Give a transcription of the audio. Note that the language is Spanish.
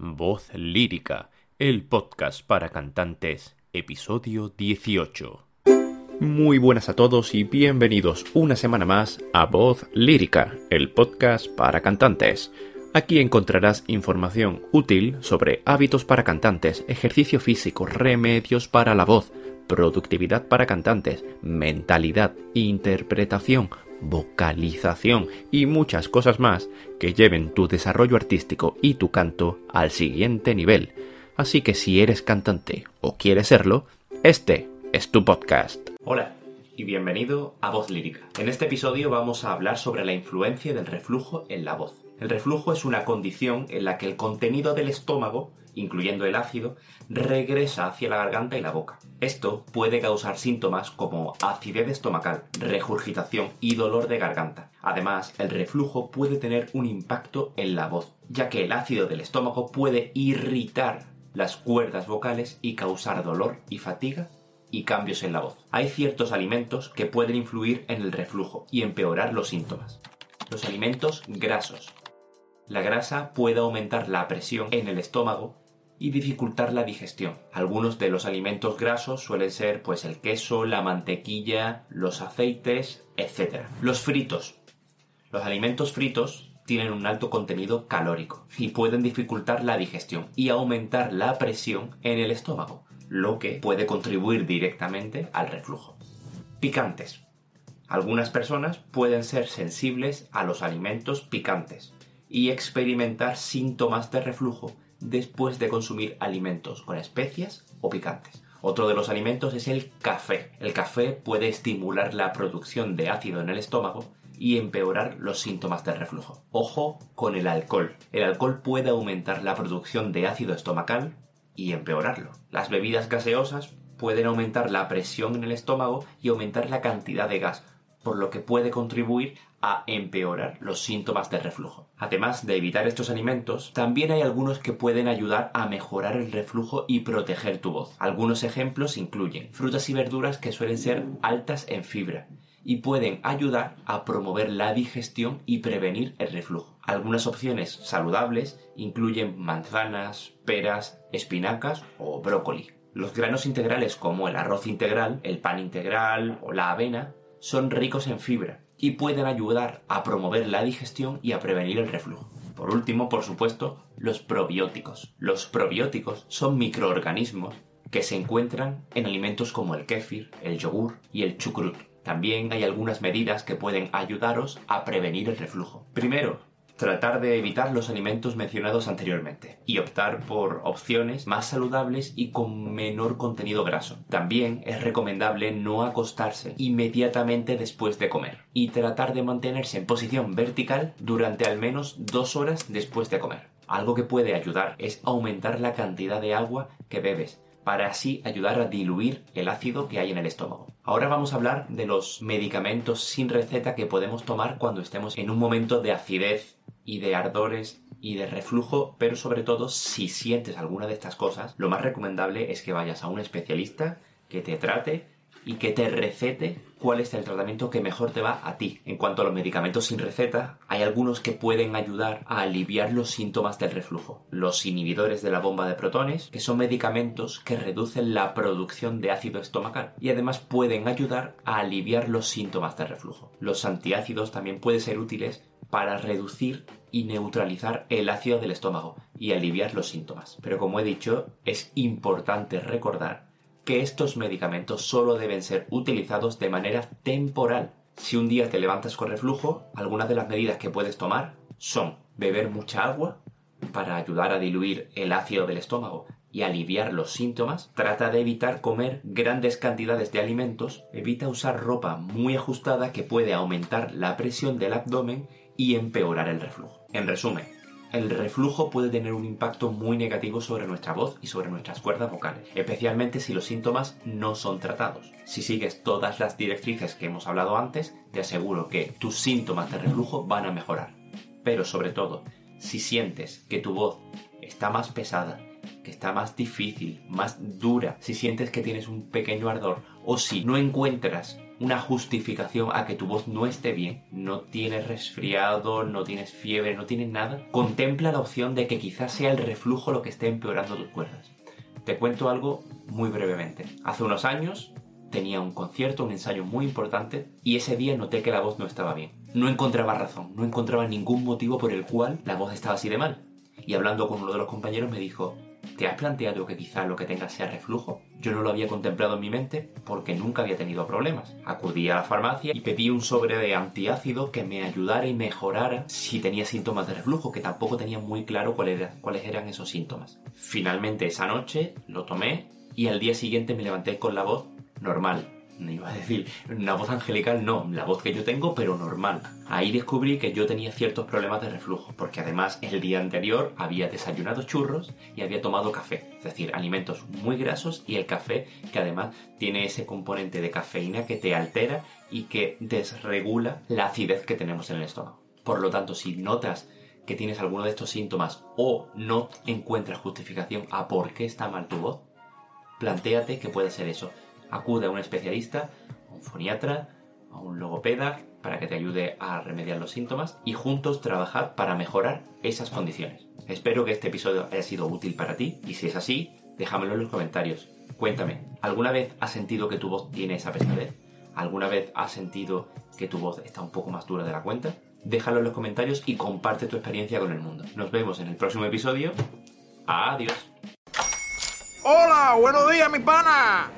Voz Lírica, el podcast para cantantes, episodio 18. Muy buenas a todos y bienvenidos una semana más a Voz Lírica, el podcast para cantantes. Aquí encontrarás información útil sobre hábitos para cantantes, ejercicio físico, remedios para la voz, productividad para cantantes, mentalidad, interpretación, vocalización y muchas cosas más que lleven tu desarrollo artístico y tu canto al siguiente nivel. Así que si eres cantante o quieres serlo, este es tu podcast. Hola y bienvenido a Voz Lírica. En este episodio vamos a hablar sobre la influencia del reflujo en la voz. El reflujo es una condición en la que el contenido del estómago, incluyendo el ácido, regresa hacia la garganta y la boca. Esto puede causar síntomas como acidez estomacal, regurgitación y dolor de garganta. Además, el reflujo puede tener un impacto en la voz, ya que el ácido del estómago puede irritar las cuerdas vocales y causar dolor y fatiga y cambios en la voz. Hay ciertos alimentos que pueden influir en el reflujo y empeorar los síntomas. Los alimentos grasos, la grasa puede aumentar la presión en el estómago y dificultar la digestión. Algunos de los alimentos grasos suelen ser pues el queso, la mantequilla, los aceites, etc. Los fritos. Los alimentos fritos tienen un alto contenido calórico y pueden dificultar la digestión y aumentar la presión en el estómago, lo que puede contribuir directamente al reflujo. Picantes. Algunas personas pueden ser sensibles a los alimentos picantes, y experimentar síntomas de reflujo después de consumir alimentos con especias o picantes. Otro de los alimentos es el café. El café puede estimular la producción de ácido en el estómago y empeorar los síntomas de reflujo. Ojo con el alcohol. El alcohol puede aumentar la producción de ácido estomacal y empeorarlo. Las bebidas gaseosas pueden aumentar la presión en el estómago y aumentar la cantidad de gas, por lo que puede contribuir a empeorar los síntomas del reflujo. Además de evitar estos alimentos, también hay algunos que pueden ayudar a mejorar el reflujo y proteger tu voz. Algunos ejemplos incluyen frutas y verduras que suelen ser altas en fibra y pueden ayudar a promover la digestión y prevenir el reflujo. Algunas opciones saludables incluyen manzanas, peras, espinacas o brócoli. Los granos integrales como el arroz integral, el pan integral o la avena son ricos en fibra y pueden ayudar a promover la digestión y a prevenir el reflujo. Por último, por supuesto, los probióticos. Los probióticos son microorganismos que se encuentran en alimentos como el kéfir, el yogur y el chucrut. También hay algunas medidas que pueden ayudaros a prevenir el reflujo. Primero, tratar de evitar los alimentos mencionados anteriormente y optar por opciones más saludables y con menor contenido graso. También es recomendable no acostarse inmediatamente después de comer y tratar de mantenerse en posición vertical durante al menos dos horas después de comer. Algo que puede ayudar es aumentar la cantidad de agua que bebes para así ayudar a diluir el ácido que hay en el estómago. Ahora vamos a hablar de los medicamentos sin receta que podemos tomar cuando estemos en un momento de acidez y de ardores y de reflujo, pero sobre todo si sientes alguna de estas cosas, lo más recomendable es que vayas a un especialista que te trate y que te recete cuál es el tratamiento que mejor te va a ti. En cuanto a los medicamentos sin receta, hay algunos que pueden ayudar a aliviar los síntomas del reflujo. Los inhibidores de la bomba de protones, que son medicamentos que reducen la producción de ácido estomacal y además pueden ayudar a aliviar los síntomas del reflujo. Los antiácidos también pueden ser útiles para reducir y neutralizar el ácido del estómago y aliviar los síntomas. Pero como he dicho, es importante recordar que estos medicamentos solo deben ser utilizados de manera temporal. Si un día te levantas con reflujo, algunas de las medidas que puedes tomar son beber mucha agua para ayudar a diluir el ácido del estómago y aliviar los síntomas, trata de evitar comer grandes cantidades de alimentos, evita usar ropa muy ajustada que puede aumentar la presión del abdomen y empeorar el reflujo. En resumen, el reflujo puede tener un impacto muy negativo sobre nuestra voz y sobre nuestras cuerdas vocales, especialmente si los síntomas no son tratados. Si sigues todas las directrices que hemos hablado antes, te aseguro que tus síntomas de reflujo van a mejorar. Pero sobre todo, si sientes que tu voz está más pesada, que está más difícil, más dura, si sientes que tienes un pequeño ardor o si no encuentras una justificación a que tu voz no esté bien, no tienes resfriado, no tienes fiebre, no tienes nada, contempla la opción de que quizás sea el reflujo lo que esté empeorando tus cuerdas. Te cuento algo muy brevemente. Hace unos años tenía un concierto, un ensayo muy importante y ese día noté que la voz no estaba bien. No encontraba razón, no encontraba ningún motivo por el cual la voz estaba así de mal. Y hablando con uno de los compañeros me dijo, ¿Te has planteado que quizá lo que tengas sea reflujo? Yo no lo había contemplado en mi mente porque nunca había tenido problemas. Acudí a la farmacia y pedí un sobre de antiácido que me ayudara y mejorara si tenía síntomas de reflujo, que tampoco tenía muy claro cuáles eran esos síntomas. Finalmente esa noche lo tomé y al día siguiente me levanté con la voz normal, no iba a decir una voz angelical, no, la voz que yo tengo, pero normal. Ahí descubrí que yo tenía ciertos problemas de reflujo, porque además el día anterior había desayunado churros y había tomado café, es decir, alimentos muy grasos y el café que además tiene ese componente de cafeína que te altera y que desregula la acidez que tenemos en el estómago. Por lo tanto, si notas que tienes alguno de estos síntomas o no encuentras justificación a por qué está mal tu voz, plantéate que puede ser eso acude a un especialista, a un foniatra, a un logopeda, para que te ayude a remediar los síntomas y juntos trabajar para mejorar esas condiciones. Espero que este episodio haya sido útil para ti y si es así, déjamelo en los comentarios. Cuéntame, ¿alguna vez has sentido que tu voz tiene esa pesadez? ¿Alguna vez has sentido que tu voz está un poco más dura de la cuenta? Déjalo en los comentarios y comparte tu experiencia con el mundo. Nos vemos en el próximo episodio. Adiós. Hola, buenos días, mi pana.